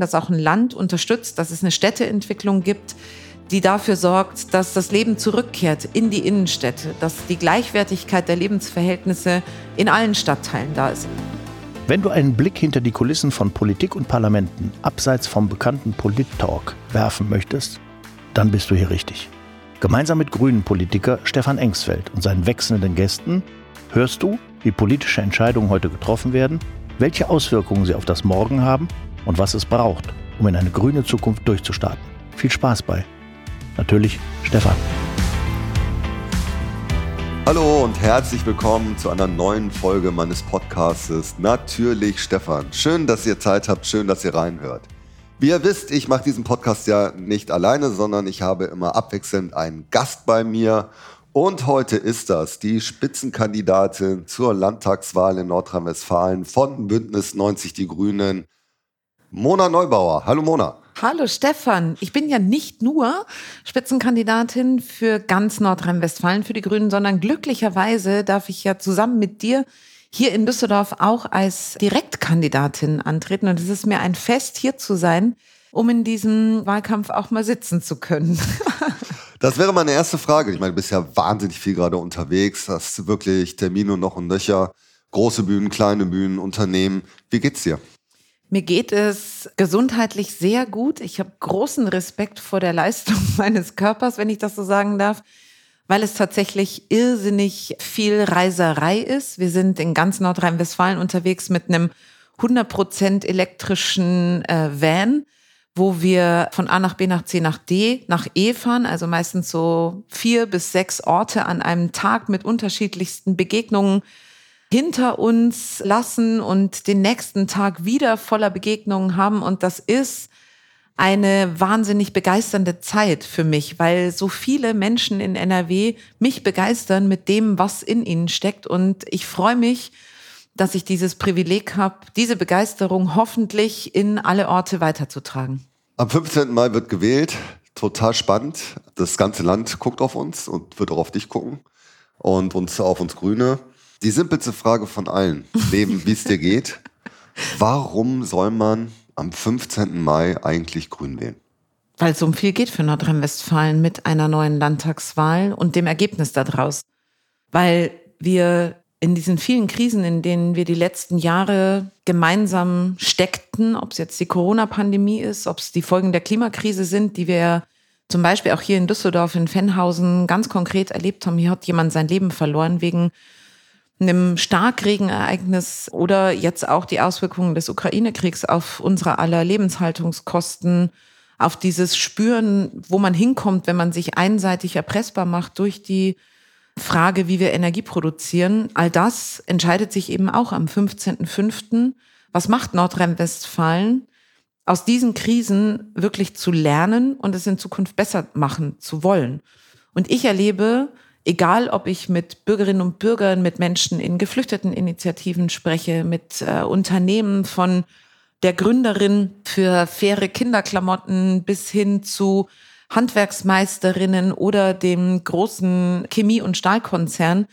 dass auch ein Land unterstützt, dass es eine Städteentwicklung gibt, die dafür sorgt, dass das Leben zurückkehrt in die Innenstädte, dass die Gleichwertigkeit der Lebensverhältnisse in allen Stadtteilen da ist. Wenn du einen Blick hinter die Kulissen von Politik und Parlamenten abseits vom bekannten Polit-Talk werfen möchtest, dann bist du hier richtig. Gemeinsam mit Grünen-Politiker Stefan Engsfeld und seinen wechselnden Gästen hörst du, wie politische Entscheidungen heute getroffen werden, welche Auswirkungen sie auf das Morgen haben und was es braucht, um in eine grüne Zukunft durchzustarten. Viel Spaß bei. Natürlich Stefan. Hallo und herzlich willkommen zu einer neuen Folge meines Podcasts Natürlich Stefan. Schön, dass ihr Zeit habt, schön, dass ihr reinhört. Wie ihr wisst, ich mache diesen Podcast ja nicht alleine, sondern ich habe immer abwechselnd einen Gast bei mir. Und heute ist das die Spitzenkandidatin zur Landtagswahl in Nordrhein-Westfalen von Bündnis 90 Die Grünen, Mona Neubauer. Hallo Mona. Hallo Stefan, ich bin ja nicht nur Spitzenkandidatin für ganz Nordrhein-Westfalen für die Grünen, sondern glücklicherweise darf ich ja zusammen mit dir hier in Düsseldorf auch als Direktkandidatin antreten. Und es ist mir ein Fest, hier zu sein, um in diesem Wahlkampf auch mal sitzen zu können. Das wäre meine erste Frage. Ich meine, du bist ja wahnsinnig viel gerade unterwegs, hast wirklich Termine noch und nöcher, große Bühnen, kleine Bühnen, Unternehmen. Wie geht's dir? Mir geht es gesundheitlich sehr gut. Ich habe großen Respekt vor der Leistung meines Körpers, wenn ich das so sagen darf, weil es tatsächlich irrsinnig viel Reiserei ist. Wir sind in ganz Nordrhein-Westfalen unterwegs mit einem 100% elektrischen äh, Van, wo wir von A nach B nach C nach D nach E fahren, also meistens so vier bis sechs Orte an einem Tag mit unterschiedlichsten Begegnungen hinter uns lassen und den nächsten Tag wieder voller Begegnungen haben. Und das ist eine wahnsinnig begeisternde Zeit für mich, weil so viele Menschen in NRW mich begeistern mit dem, was in ihnen steckt. Und ich freue mich, dass ich dieses Privileg habe, diese Begeisterung hoffentlich in alle Orte weiterzutragen. Am 15. Mai wird gewählt. Total spannend. Das ganze Land guckt auf uns und wird auch auf dich gucken und uns auf uns Grüne. Die simpelste Frage von allen, Leben, wie es dir geht. Warum soll man am 15. Mai eigentlich grün wählen? Weil es um viel geht für Nordrhein-Westfalen mit einer neuen Landtagswahl und dem Ergebnis daraus. Weil wir in diesen vielen Krisen, in denen wir die letzten Jahre gemeinsam steckten, ob es jetzt die Corona-Pandemie ist, ob es die Folgen der Klimakrise sind, die wir zum Beispiel auch hier in Düsseldorf in Fennhausen ganz konkret erlebt haben. Hier hat jemand sein Leben verloren wegen einem Starkregenereignis oder jetzt auch die Auswirkungen des Ukraine-Kriegs auf unsere aller Lebenshaltungskosten, auf dieses Spüren, wo man hinkommt, wenn man sich einseitig erpressbar macht durch die Frage, wie wir Energie produzieren. All das entscheidet sich eben auch am 15.05. Was macht Nordrhein-Westfalen? Aus diesen Krisen wirklich zu lernen und es in Zukunft besser machen zu wollen. Und ich erlebe, egal ob ich mit Bürgerinnen und Bürgern, mit Menschen in Geflüchteteninitiativen spreche, mit äh, Unternehmen von der Gründerin für faire Kinderklamotten bis hin zu Handwerksmeisterinnen oder dem großen Chemie- und Stahlkonzern,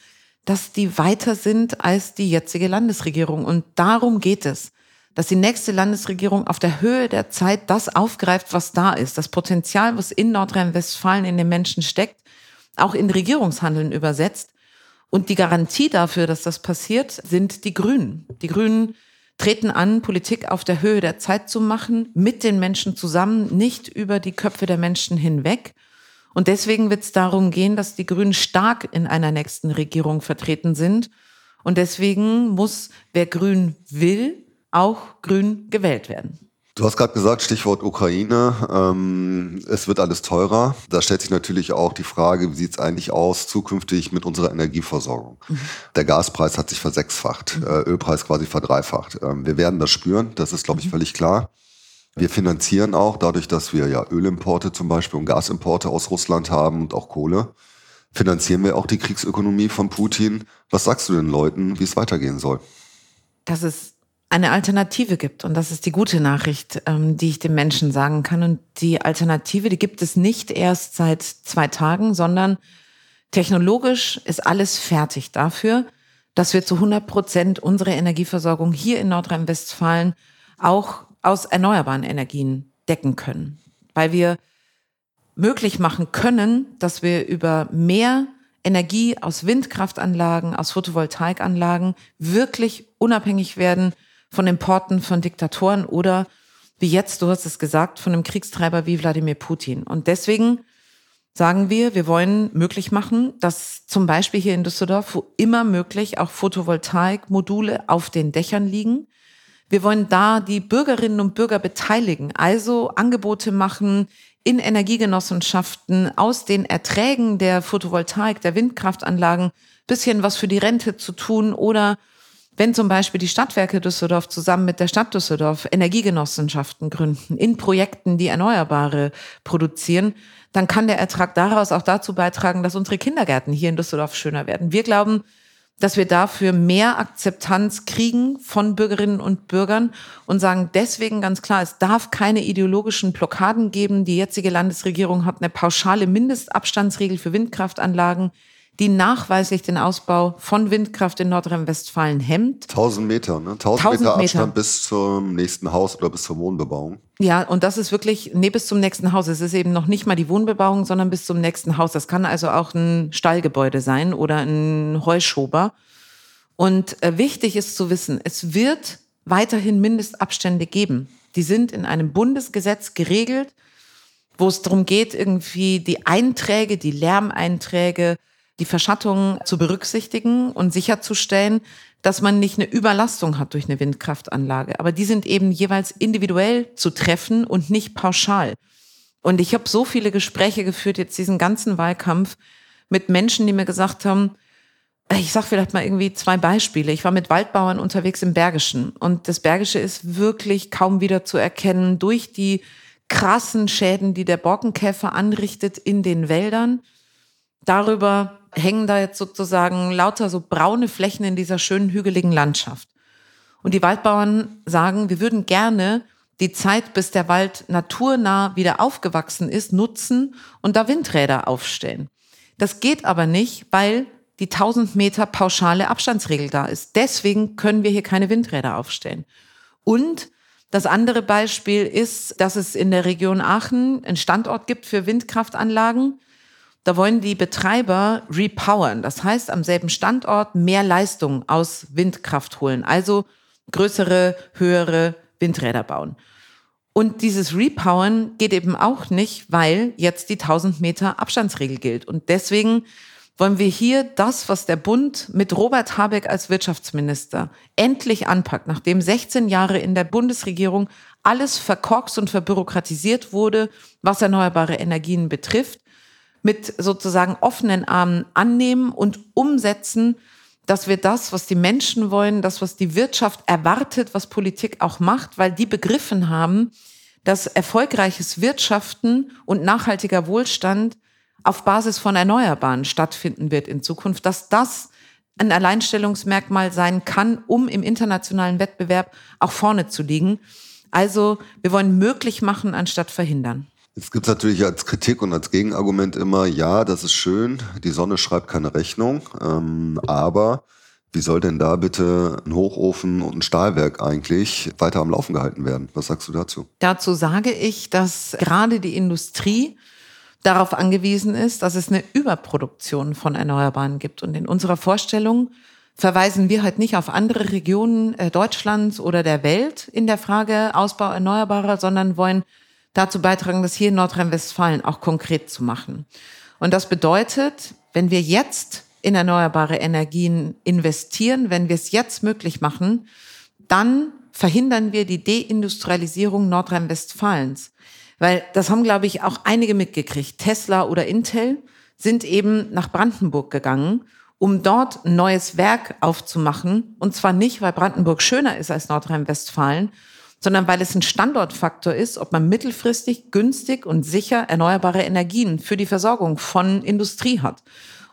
dass die weiter sind als die jetzige Landesregierung. Und darum geht es, dass die nächste Landesregierung auf der Höhe der Zeit das aufgreift, was da ist, das Potenzial, was in Nordrhein-Westfalen in den Menschen steckt auch in Regierungshandeln übersetzt. Und die Garantie dafür, dass das passiert, sind die Grünen. Die Grünen treten an, Politik auf der Höhe der Zeit zu machen, mit den Menschen zusammen, nicht über die Köpfe der Menschen hinweg. Und deswegen wird es darum gehen, dass die Grünen stark in einer nächsten Regierung vertreten sind. Und deswegen muss, wer grün will, auch grün gewählt werden. Du hast gerade gesagt, Stichwort Ukraine, ähm, es wird alles teurer. Da stellt sich natürlich auch die Frage, wie sieht es eigentlich aus zukünftig mit unserer Energieversorgung? Mhm. Der Gaspreis hat sich versechsfacht, mhm. äh, Ölpreis quasi verdreifacht. Ähm, wir werden das spüren, das ist, glaube ich, mhm. völlig klar. Wir finanzieren auch, dadurch, dass wir ja Ölimporte zum Beispiel und Gasimporte aus Russland haben und auch Kohle, finanzieren wir auch die Kriegsökonomie von Putin. Was sagst du den Leuten, wie es weitergehen soll? Das ist eine Alternative gibt. Und das ist die gute Nachricht, ähm, die ich den Menschen sagen kann. Und die Alternative, die gibt es nicht erst seit zwei Tagen, sondern technologisch ist alles fertig dafür, dass wir zu 100 Prozent unsere Energieversorgung hier in Nordrhein-Westfalen auch aus erneuerbaren Energien decken können, weil wir möglich machen können, dass wir über mehr Energie aus Windkraftanlagen, aus Photovoltaikanlagen wirklich unabhängig werden von Importen von Diktatoren oder wie jetzt, du hast es gesagt, von einem Kriegstreiber wie Wladimir Putin. Und deswegen sagen wir, wir wollen möglich machen, dass zum Beispiel hier in Düsseldorf, wo immer möglich, auch Photovoltaikmodule auf den Dächern liegen. Wir wollen da die Bürgerinnen und Bürger beteiligen, also Angebote machen in Energiegenossenschaften aus den Erträgen der Photovoltaik, der Windkraftanlagen, bisschen was für die Rente zu tun oder wenn zum Beispiel die Stadtwerke Düsseldorf zusammen mit der Stadt Düsseldorf Energiegenossenschaften gründen, in Projekten, die Erneuerbare produzieren, dann kann der Ertrag daraus auch dazu beitragen, dass unsere Kindergärten hier in Düsseldorf schöner werden. Wir glauben, dass wir dafür mehr Akzeptanz kriegen von Bürgerinnen und Bürgern und sagen deswegen ganz klar, es darf keine ideologischen Blockaden geben. Die jetzige Landesregierung hat eine pauschale Mindestabstandsregel für Windkraftanlagen die nachweislich den Ausbau von Windkraft in Nordrhein-Westfalen hemmt. 1000 Meter, ne? 1000, 1000 Meter Abstand Meter. bis zum nächsten Haus oder bis zur Wohnbebauung. Ja, und das ist wirklich, nee, bis zum nächsten Haus. Es ist eben noch nicht mal die Wohnbebauung, sondern bis zum nächsten Haus. Das kann also auch ein Stallgebäude sein oder ein Heuschober. Und äh, wichtig ist zu wissen, es wird weiterhin Mindestabstände geben. Die sind in einem Bundesgesetz geregelt, wo es darum geht, irgendwie die Einträge, die Lärmeinträge, die Verschattung zu berücksichtigen und sicherzustellen, dass man nicht eine Überlastung hat durch eine Windkraftanlage. Aber die sind eben jeweils individuell zu treffen und nicht pauschal. Und ich habe so viele Gespräche geführt, jetzt diesen ganzen Wahlkampf, mit Menschen, die mir gesagt haben, ich sag vielleicht mal irgendwie zwei Beispiele. Ich war mit Waldbauern unterwegs im Bergischen und das Bergische ist wirklich kaum wieder zu erkennen durch die krassen Schäden, die der Borkenkäfer anrichtet in den Wäldern. Darüber hängen da jetzt sozusagen lauter so braune Flächen in dieser schönen hügeligen Landschaft. Und die Waldbauern sagen, wir würden gerne die Zeit, bis der Wald naturnah wieder aufgewachsen ist, nutzen und da Windräder aufstellen. Das geht aber nicht, weil die 1000 Meter pauschale Abstandsregel da ist. Deswegen können wir hier keine Windräder aufstellen. Und das andere Beispiel ist, dass es in der Region Aachen einen Standort gibt für Windkraftanlagen. Da wollen die Betreiber repowern. Das heißt, am selben Standort mehr Leistung aus Windkraft holen. Also größere, höhere Windräder bauen. Und dieses Repowern geht eben auch nicht, weil jetzt die 1000 Meter Abstandsregel gilt. Und deswegen wollen wir hier das, was der Bund mit Robert Habeck als Wirtschaftsminister endlich anpackt, nachdem 16 Jahre in der Bundesregierung alles verkorkst und verbürokratisiert wurde, was erneuerbare Energien betrifft, mit sozusagen offenen Armen annehmen und umsetzen, dass wir das, was die Menschen wollen, das, was die Wirtschaft erwartet, was Politik auch macht, weil die begriffen haben, dass erfolgreiches Wirtschaften und nachhaltiger Wohlstand auf Basis von Erneuerbaren stattfinden wird in Zukunft, dass das ein Alleinstellungsmerkmal sein kann, um im internationalen Wettbewerb auch vorne zu liegen. Also wir wollen möglich machen, anstatt verhindern. Jetzt gibt es natürlich als Kritik und als Gegenargument immer, ja, das ist schön, die Sonne schreibt keine Rechnung, ähm, aber wie soll denn da bitte ein Hochofen und ein Stahlwerk eigentlich weiter am Laufen gehalten werden? Was sagst du dazu? Dazu sage ich, dass gerade die Industrie darauf angewiesen ist, dass es eine Überproduktion von Erneuerbaren gibt. Und in unserer Vorstellung verweisen wir halt nicht auf andere Regionen äh, Deutschlands oder der Welt in der Frage Ausbau Erneuerbarer, sondern wollen dazu beitragen, das hier in Nordrhein-Westfalen auch konkret zu machen. Und das bedeutet, wenn wir jetzt in erneuerbare Energien investieren, wenn wir es jetzt möglich machen, dann verhindern wir die Deindustrialisierung Nordrhein-Westfalens. Weil das haben, glaube ich, auch einige mitgekriegt. Tesla oder Intel sind eben nach Brandenburg gegangen, um dort ein neues Werk aufzumachen. Und zwar nicht, weil Brandenburg schöner ist als Nordrhein-Westfalen, sondern weil es ein Standortfaktor ist, ob man mittelfristig günstig und sicher erneuerbare Energien für die Versorgung von Industrie hat.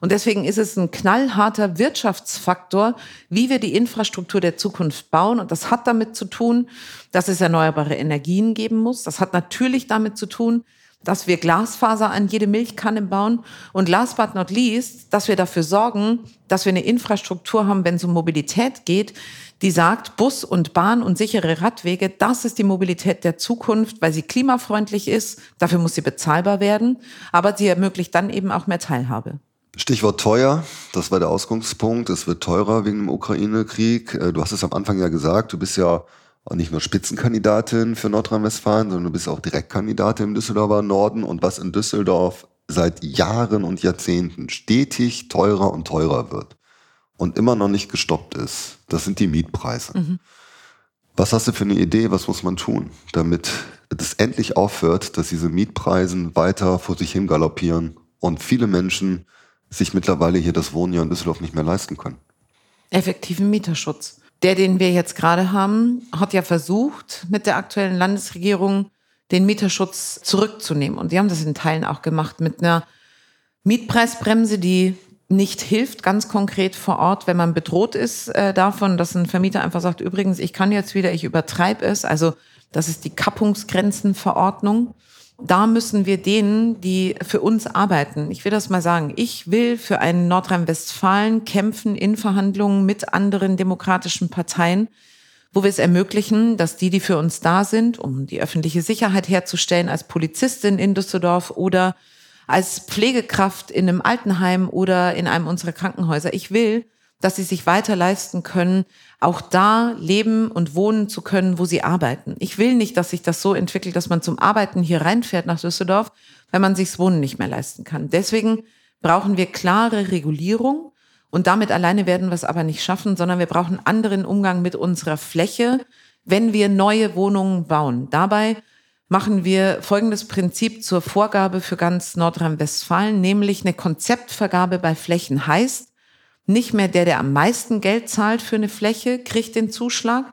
Und deswegen ist es ein knallharter Wirtschaftsfaktor, wie wir die Infrastruktur der Zukunft bauen. Und das hat damit zu tun, dass es erneuerbare Energien geben muss. Das hat natürlich damit zu tun, dass wir Glasfaser an jede Milchkanne bauen und last but not least, dass wir dafür sorgen, dass wir eine Infrastruktur haben, wenn es um Mobilität geht, die sagt, Bus und Bahn und sichere Radwege, das ist die Mobilität der Zukunft, weil sie klimafreundlich ist. Dafür muss sie bezahlbar werden, aber sie ermöglicht dann eben auch mehr Teilhabe. Stichwort teuer, das war der Ausgangspunkt. Es wird teurer wegen dem Ukraine-Krieg. Äh, du hast es am Anfang ja gesagt, du bist ja auch nicht nur Spitzenkandidatin für Nordrhein-Westfalen, sondern du bist auch Direktkandidatin im Düsseldorfer Norden. Und was in Düsseldorf seit Jahren und Jahrzehnten stetig teurer und teurer wird und immer noch nicht gestoppt ist, das sind die Mietpreise. Mhm. Was hast du für eine Idee, was muss man tun, damit es endlich aufhört, dass diese Mietpreise weiter vor sich hin galoppieren und viele Menschen sich mittlerweile hier das Wohnen hier in Düsseldorf nicht mehr leisten können? Effektiven Mieterschutz. Der, den wir jetzt gerade haben, hat ja versucht, mit der aktuellen Landesregierung den Mieterschutz zurückzunehmen. Und die haben das in Teilen auch gemacht mit einer Mietpreisbremse, die nicht hilft, ganz konkret vor Ort, wenn man bedroht ist äh, davon, dass ein Vermieter einfach sagt, übrigens, ich kann jetzt wieder, ich übertreibe es. Also das ist die Kappungsgrenzenverordnung. Da müssen wir denen, die für uns arbeiten, ich will das mal sagen, ich will für einen Nordrhein-Westfalen kämpfen in Verhandlungen mit anderen demokratischen Parteien, wo wir es ermöglichen, dass die, die für uns da sind, um die öffentliche Sicherheit herzustellen, als Polizistin in Düsseldorf oder als Pflegekraft in einem Altenheim oder in einem unserer Krankenhäuser, ich will, dass sie sich weiter leisten können, auch da leben und wohnen zu können, wo sie arbeiten. Ich will nicht, dass sich das so entwickelt, dass man zum Arbeiten hier reinfährt nach Düsseldorf, weil man sich's Wohnen nicht mehr leisten kann. Deswegen brauchen wir klare Regulierung und damit alleine werden wir es aber nicht schaffen, sondern wir brauchen anderen Umgang mit unserer Fläche, wenn wir neue Wohnungen bauen. Dabei machen wir folgendes Prinzip zur Vorgabe für ganz Nordrhein-Westfalen, nämlich eine Konzeptvergabe bei Flächen heißt, nicht mehr der, der am meisten Geld zahlt für eine Fläche, kriegt den Zuschlag,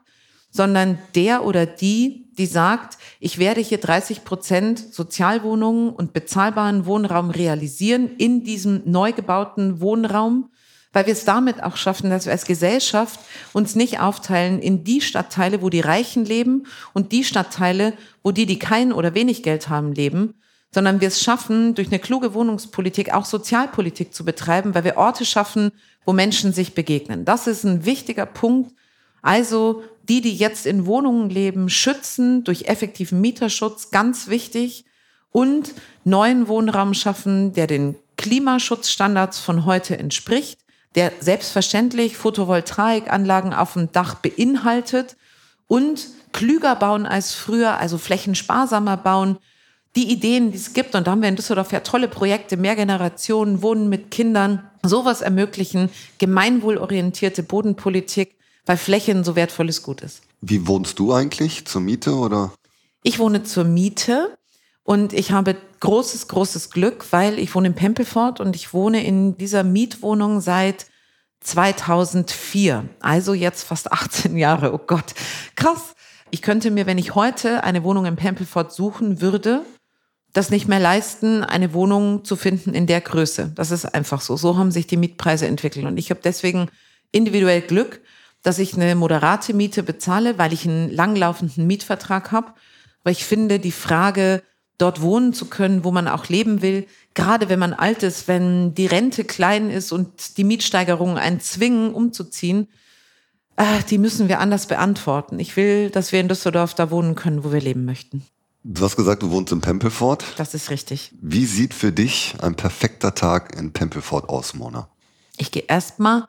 sondern der oder die, die sagt, ich werde hier 30 Prozent Sozialwohnungen und bezahlbaren Wohnraum realisieren in diesem neu gebauten Wohnraum, weil wir es damit auch schaffen, dass wir als Gesellschaft uns nicht aufteilen in die Stadtteile, wo die Reichen leben und die Stadtteile, wo die, die kein oder wenig Geld haben, leben, sondern wir es schaffen, durch eine kluge Wohnungspolitik auch Sozialpolitik zu betreiben, weil wir Orte schaffen, wo Menschen sich begegnen. Das ist ein wichtiger Punkt. Also die, die jetzt in Wohnungen leben, schützen durch effektiven Mieterschutz, ganz wichtig. Und neuen Wohnraum schaffen, der den Klimaschutzstandards von heute entspricht, der selbstverständlich Photovoltaikanlagen auf dem Dach beinhaltet und klüger bauen als früher, also flächensparsamer bauen, die Ideen, die es gibt, und da haben wir in Düsseldorf ja tolle Projekte, mehr Generationen, Wohnen mit Kindern, sowas ermöglichen, gemeinwohlorientierte Bodenpolitik, weil Flächen so wertvolles Gut ist. Wie wohnst du eigentlich? Zur Miete oder? Ich wohne zur Miete und ich habe großes, großes Glück, weil ich wohne in Pempelfort und ich wohne in dieser Mietwohnung seit 2004. Also jetzt fast 18 Jahre. Oh Gott, krass. Ich könnte mir, wenn ich heute eine Wohnung in Pempelfort suchen würde, das nicht mehr leisten, eine Wohnung zu finden in der Größe. Das ist einfach so. So haben sich die Mietpreise entwickelt. Und ich habe deswegen individuell Glück, dass ich eine moderate Miete bezahle, weil ich einen langlaufenden Mietvertrag habe. Weil ich finde, die Frage, dort wohnen zu können, wo man auch leben will, gerade wenn man alt ist, wenn die Rente klein ist und die Mietsteigerungen einen zwingen, umzuziehen, äh, die müssen wir anders beantworten. Ich will, dass wir in Düsseldorf da wohnen können, wo wir leben möchten. Du hast gesagt, du wohnst in Pempelfort. Das ist richtig. Wie sieht für dich ein perfekter Tag in Pempelfort aus, Mona? Ich gehe erstmal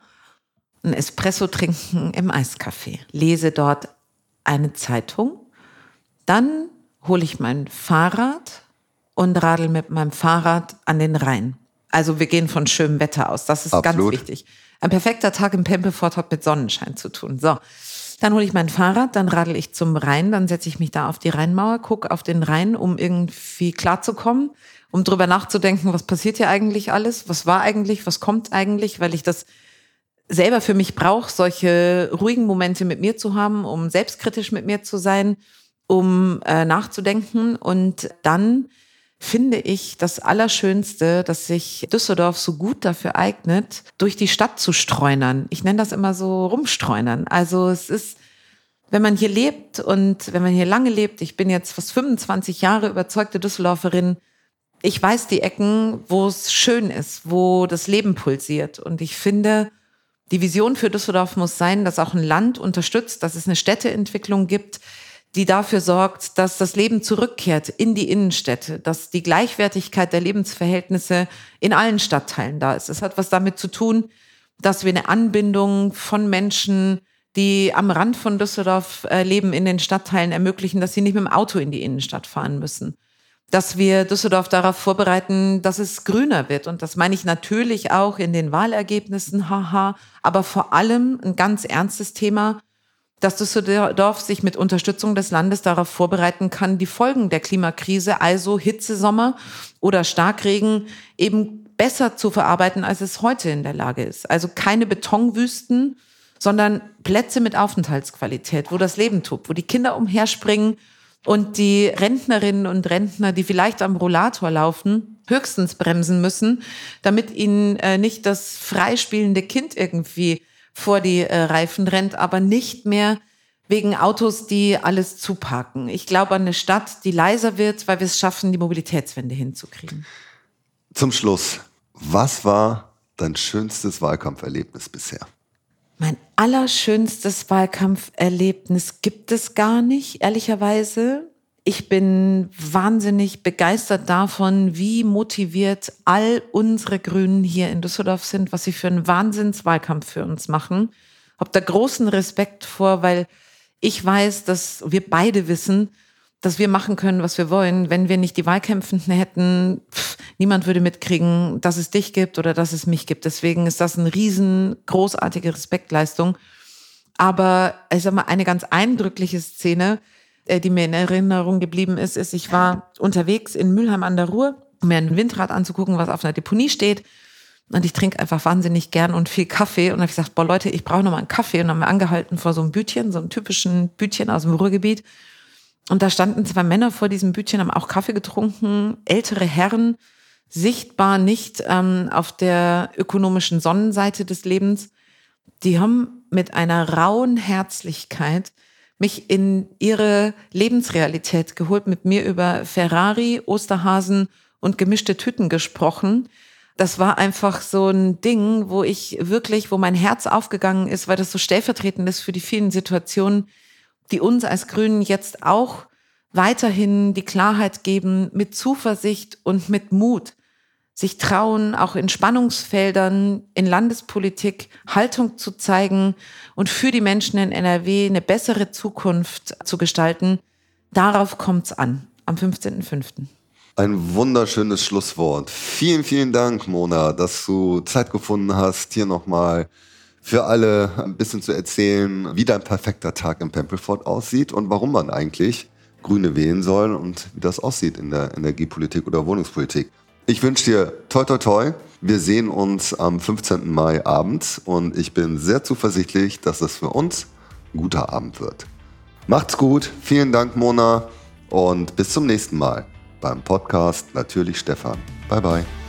ein Espresso trinken im Eiscafé, lese dort eine Zeitung, dann hole ich mein Fahrrad und radel mit meinem Fahrrad an den Rhein. Also wir gehen von schönem Wetter aus. Das ist Absolut. ganz wichtig. Ein perfekter Tag im Pempelfort hat mit Sonnenschein zu tun. So. Dann hole ich mein Fahrrad, dann radel ich zum Rhein, dann setze ich mich da auf die Rheinmauer, gucke auf den Rhein, um irgendwie klarzukommen, um drüber nachzudenken, was passiert hier eigentlich alles, was war eigentlich, was kommt eigentlich, weil ich das selber für mich brauche, solche ruhigen Momente mit mir zu haben, um selbstkritisch mit mir zu sein, um äh, nachzudenken. Und dann finde ich das Allerschönste, dass sich Düsseldorf so gut dafür eignet, durch die Stadt zu streunern. Ich nenne das immer so rumstreunern. Also es ist, wenn man hier lebt und wenn man hier lange lebt, ich bin jetzt fast 25 Jahre überzeugte Düsseldorferin, ich weiß die Ecken, wo es schön ist, wo das Leben pulsiert. Und ich finde, Die Vision für Düsseldorf muss sein, dass auch ein Land unterstützt, dass es eine Städteentwicklung gibt, die dafür sorgt, dass das Leben zurückkehrt in die Innenstädte, dass die Gleichwertigkeit der Lebensverhältnisse in allen Stadtteilen da ist. Es hat was damit zu tun, dass wir eine Anbindung von Menschen, die am Rand von Düsseldorf äh, leben, in den Stadtteilen ermöglichen, dass sie nicht mit dem Auto in die Innenstadt fahren müssen. Dass wir Düsseldorf darauf vorbereiten, dass es grüner wird. Und das meine ich natürlich auch in den Wahlergebnissen, haha, aber vor allem ein ganz ernstes Thema, dass Düsseldorf sich mit Unterstützung des Landes darauf vorbereiten kann, die Folgen der Klimakrise, also Hitzesommer oder Starkregen, eben besser zu verarbeiten, als es heute in der Lage ist. Also keine Betonwüsten, sondern Plätze mit Aufenthaltsqualität, wo das Leben tobt, wo die Kinder umherspringen und die Rentnerinnen und Rentner, die vielleicht am Rollator laufen, höchstens bremsen müssen, damit ihnen äh, nicht das freispielende Kind irgendwie vor die äh, Reifen rennt, aber nicht mehr wegen Autos, die alles zuparken. Ich glaube an eine Stadt, die leiser wird, weil wir es schaffen, die Mobilitätswende hinzukriegen. Zum Schluss, was war dein schönstes Wahlkampferlebnis bisher? Mein allerschönstes Wahlkampferlebnis gibt es gar nicht, ehrlicherweise. Ich bin wahnsinnig begeistert davon, wie motiviert all unsere Grünen hier in Düsseldorf sind, was sie für einen Wahnsinnswahlkampf für uns machen. Hab da großen Respekt vor, weil ich weiß, dass wir beide wissen, dass wir machen können, was wir wollen. Wenn wir nicht die Wahlkämpfenden hätten, pff, niemand würde mitkriegen, dass es dich gibt oder dass es mich gibt. Deswegen ist das eine riesen großartige Respektleistung. Aber ich sag mal, eine ganz eindrückliche Szene, die mir in Erinnerung geblieben ist, ist, ich war unterwegs in Mülheim an der Ruhr, um mir ein Windrad anzugucken, was auf einer Deponie steht. Und ich trinke einfach wahnsinnig gern und viel Kaffee. Und habe ich gesagt, boah Leute, ich brauche noch mal einen Kaffee. Und dann haben wir angehalten vor so einem Bütchen, so einem typischen Bütchen aus dem Ruhrgebiet. Und da standen zwei Männer vor diesem Bütchen, haben auch Kaffee getrunken, ältere Herren, sichtbar nicht ähm, auf der ökonomischen Sonnenseite des Lebens. Die haben mit einer rauen Herzlichkeit mich in ihre Lebensrealität geholt, mit mir über Ferrari, Osterhasen und gemischte Tüten gesprochen. Das war einfach so ein Ding, wo ich wirklich, wo mein Herz aufgegangen ist, weil das so stellvertretend ist für die vielen Situationen, die uns als Grünen jetzt auch weiterhin die Klarheit geben, mit Zuversicht und mit Mut sich trauen, auch in Spannungsfeldern in Landespolitik Haltung zu zeigen und für die Menschen in NRW eine bessere Zukunft zu gestalten. Darauf kommt's an, am 15.05. Ein wunderschönes Schlusswort. Vielen, vielen Dank, Mona, dass du Zeit gefunden hast, hier nochmal für alle ein bisschen zu erzählen, wie dein perfekter Tag in Pempelfort aussieht und warum man eigentlich Grüne wählen soll und wie das aussieht in der Energiepolitik oder Wohnungspolitik. Ich wünsche dir toi toi toi. Wir sehen uns am 15. Mai Abend und ich bin sehr zuversichtlich, dass es für uns ein guter Abend wird. Macht's gut, vielen Dank Mona und bis zum nächsten Mal beim Podcast Natürlich Stefan. Bye bye.